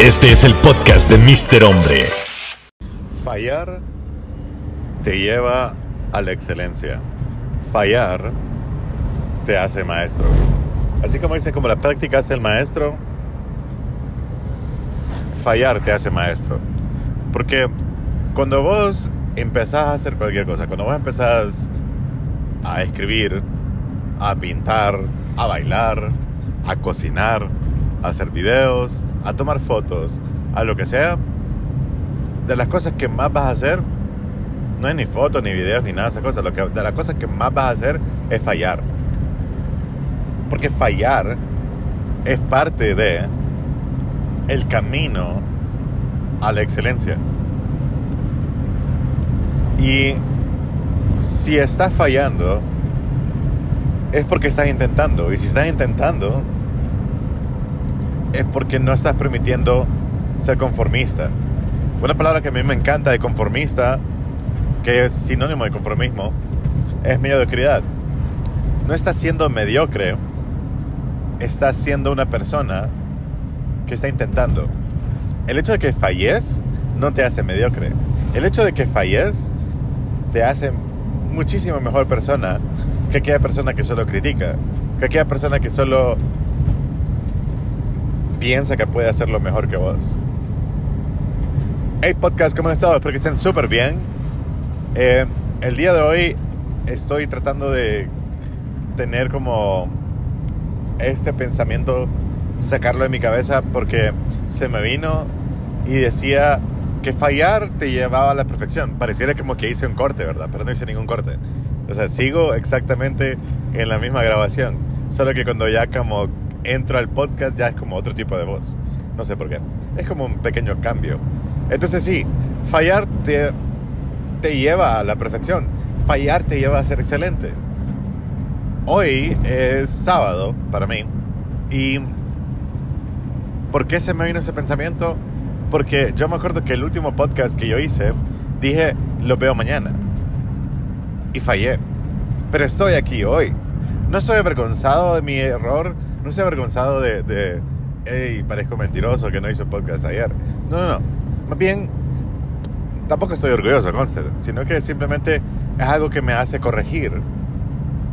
Este es el podcast de Mr. Hombre. Fallar te lleva a la excelencia. Fallar te hace maestro. Así como dicen, como la práctica hace el maestro, fallar te hace maestro. Porque cuando vos empezás a hacer cualquier cosa, cuando vos empezás a escribir, a pintar, a bailar, a cocinar, a hacer videos, a tomar fotos, a lo que sea, de las cosas que más vas a hacer, no es ni fotos, ni videos, ni nada de esas cosas. Lo que, de las cosas que más vas a hacer es fallar. Porque fallar es parte de el camino a la excelencia. Y si estás fallando, es porque estás intentando. Y si estás intentando, es porque no estás permitiendo ser conformista. Una palabra que a mí me encanta de conformista, que es sinónimo de conformismo, es mediocridad. No estás siendo mediocre, estás siendo una persona que está intentando. El hecho de que falles no te hace mediocre. El hecho de que falles te hace muchísimo mejor persona que aquella persona que solo critica, que aquella persona que solo piensa que puede hacerlo mejor que vos. Hey podcast, ¿cómo han estado? Espero que estén súper bien. Eh, el día de hoy estoy tratando de tener como este pensamiento, sacarlo de mi cabeza porque se me vino y decía que fallar te llevaba a la perfección. Pareciera como que hice un corte, ¿verdad? Pero no hice ningún corte. O sea, sigo exactamente en la misma grabación. Solo que cuando ya como entro al podcast ya es como otro tipo de voz. No sé por qué. Es como un pequeño cambio. Entonces sí, fallar te, lleva a la perfección. Fallar te lleva a ser excelente. Hoy es sábado para mí. ¿Y por qué se me vino ese pensamiento? Porque yo me acuerdo que el último podcast que yo hice, dije, lo veo mañana. Y fallé. Pero estoy aquí hoy. No estoy avergonzado de mi error. No estoy avergonzado de, de parezco mentiroso que no hice podcast ayer. No, no, no. Más bien, tampoco estoy orgulloso, conste. Sino que simplemente es algo que me hace corregir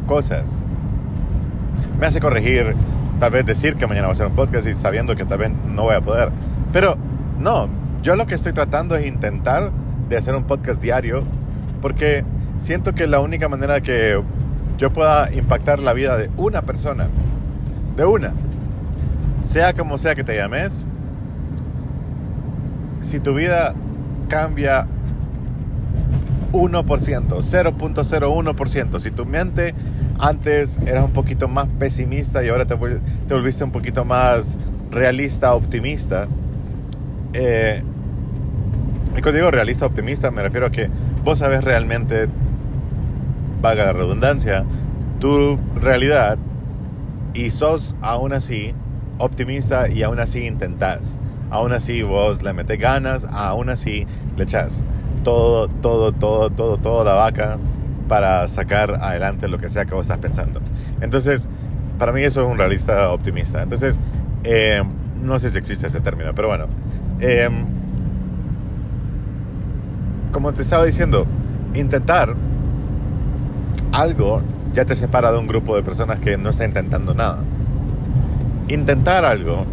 cosas. Me hace corregir, tal vez decir que mañana voy a hacer un podcast y sabiendo que tal vez no voy a poder. Pero no, yo lo que estoy tratando es intentar de hacer un podcast diario porque siento que la única manera que yo pueda impactar la vida de una persona, de una, sea como sea que te llames, si tu vida cambia 1%, 0.01%, si tu mente antes eras un poquito más pesimista y ahora te, te volviste un poquito más realista, optimista, eh, y cuando digo realista optimista me refiero a que vos sabes realmente, valga la redundancia, tu realidad y sos aún así optimista y aún así intentás. Aún así vos le metes ganas, aún así le echas todo, todo, todo, todo, todo la vaca para sacar adelante lo que sea que vos estás pensando. Entonces, para mí eso es un realista optimista. Entonces, eh, no sé si existe ese término, pero bueno. Eh, como te estaba diciendo, intentar algo ya te separa de un grupo de personas que no está intentando nada. Intentar algo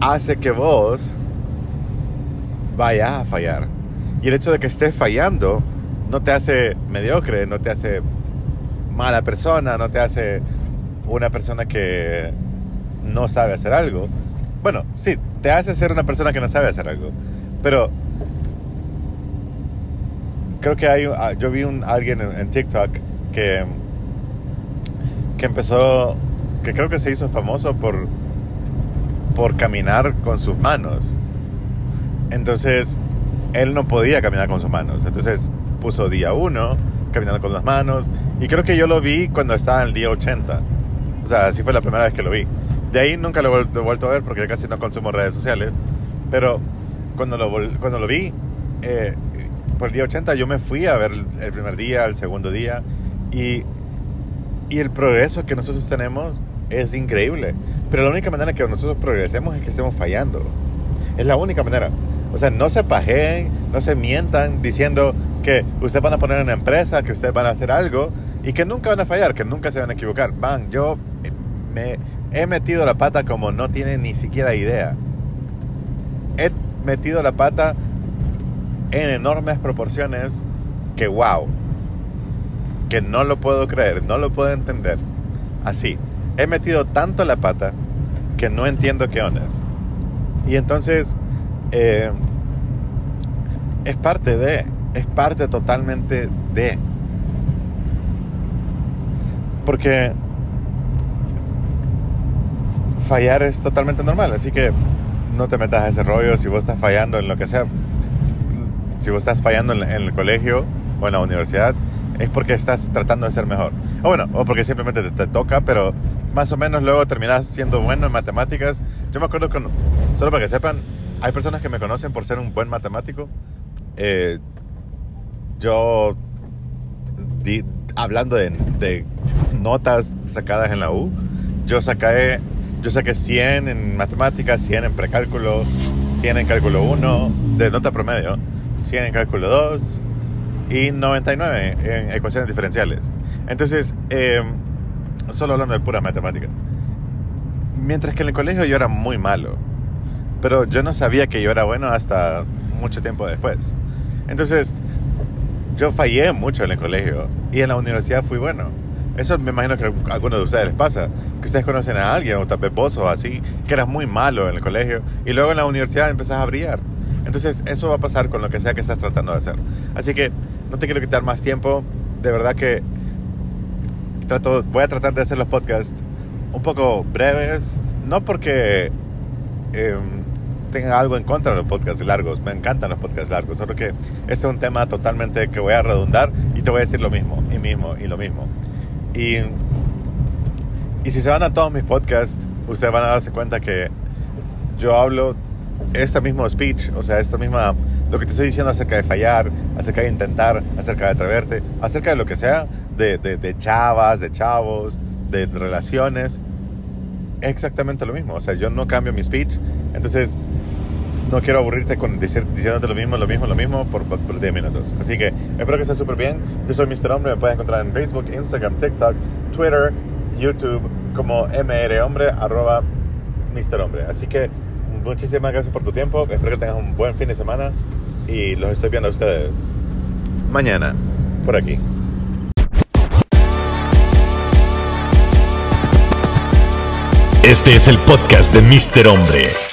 hace que vos vayas a fallar. Y el hecho de que estés fallando no te hace mediocre, no te hace mala persona, no te hace una persona que no sabe hacer algo. Bueno, sí, te hace ser una persona que no sabe hacer algo. Pero creo que hay, yo vi un, alguien en, en, TikTok que, que empezó, que creo que se hizo famoso por, por caminar con sus manos. Entonces, él no podía caminar con sus manos. Entonces puso día 1, caminando con las manos. Y creo que yo lo vi cuando estaba en el día 80. O sea, así fue la primera vez que lo vi. De ahí nunca lo he vuelto a ver porque casi no consumo redes sociales. Pero cuando lo, cuando lo vi, eh, por el día 80 yo me fui a ver el primer día, el segundo día. Y, y el progreso que nosotros tenemos es increíble. Pero la única manera que nosotros progresemos es que estemos fallando. Es la única manera. O sea, no se pajeen, no se mientan diciendo que ustedes van a poner una empresa, que ustedes van a hacer algo y que nunca van a fallar, que nunca se van a equivocar. Van, yo me he metido la pata como no tienen ni siquiera idea. He metido la pata en enormes proporciones que wow, no lo puedo creer, no lo puedo entender. Así, he metido tanto la pata que no entiendo qué onda. Y entonces eh, es parte de, es parte totalmente de. Porque fallar es totalmente normal, así que no te metas a ese rollo si vos estás fallando en lo que sea. Si vos estás fallando en, el colegio o en la universidad, es porque estás tratando de ser mejor. O bueno, o porque simplemente te, toca, pero más o menos luego terminas siendo bueno en matemáticas. Yo me acuerdo con, solo para que sepan, hay personas que me conocen por ser un buen matemático. Eh, yo, hablando de, de, notas sacadas en la U, yo saqué yo saqué 100 en matemáticas, 100 en precálculo, 100 en cálculo 1 de nota promedio, 100 en cálculo 2 y 99 en ecuaciones diferenciales. Entonces, em, solo hablando de puras matemáticas. Mientras que en el colegio yo era muy malo, pero yo no sabía que yo era bueno hasta mucho tiempo después. Entonces, yo fallé mucho en el colegio y en la universidad fui bueno. Eso me imagino que a algunos de ustedes les pasa. Que ustedes conocen a alguien, o tal vez vos o así, que eras muy malo en el colegio y luego en la universidad empezás a brillar. Entonces, eso va a pasar con lo que sea que estás tratando de hacer. Así que no te quiero quitar más tiempo. De verdad que trato, voy a tratar de hacer los podcasts un poco breves. No porque eh, tenga algo en contra de los podcasts largos. Me encantan los podcasts largos. Solo que este es un tema totalmente que voy a redundar y te voy a decir lo mismo, y mismo, y lo mismo. Y, y si se van a todos mis podcasts, ustedes van a darse cuenta que yo hablo este mismo speech, o sea, esta misma, lo que te estoy diciendo acerca de fallar, acerca de intentar, acerca de atreverte, acerca de lo que sea, de, de, de chavas, de chavos, de relaciones, es exactamente lo mismo. O sea, yo no cambio mi speech. Entonces, no quiero aburrirte con decir, diciéndote lo mismo, lo mismo, lo mismo por, por 10 minutos. Así que espero que estés súper bien. Yo soy Mr. Hombre, me puedes encontrar en Facebook, Instagram, TikTok, Twitter, YouTube como mrhombre, arroba Mr. Hombre. Así que muchísimas gracias por tu tiempo. Espero que tengas un buen fin de semana y los estoy viendo a ustedes mañana por aquí. Este es el podcast de Mr. Hombre.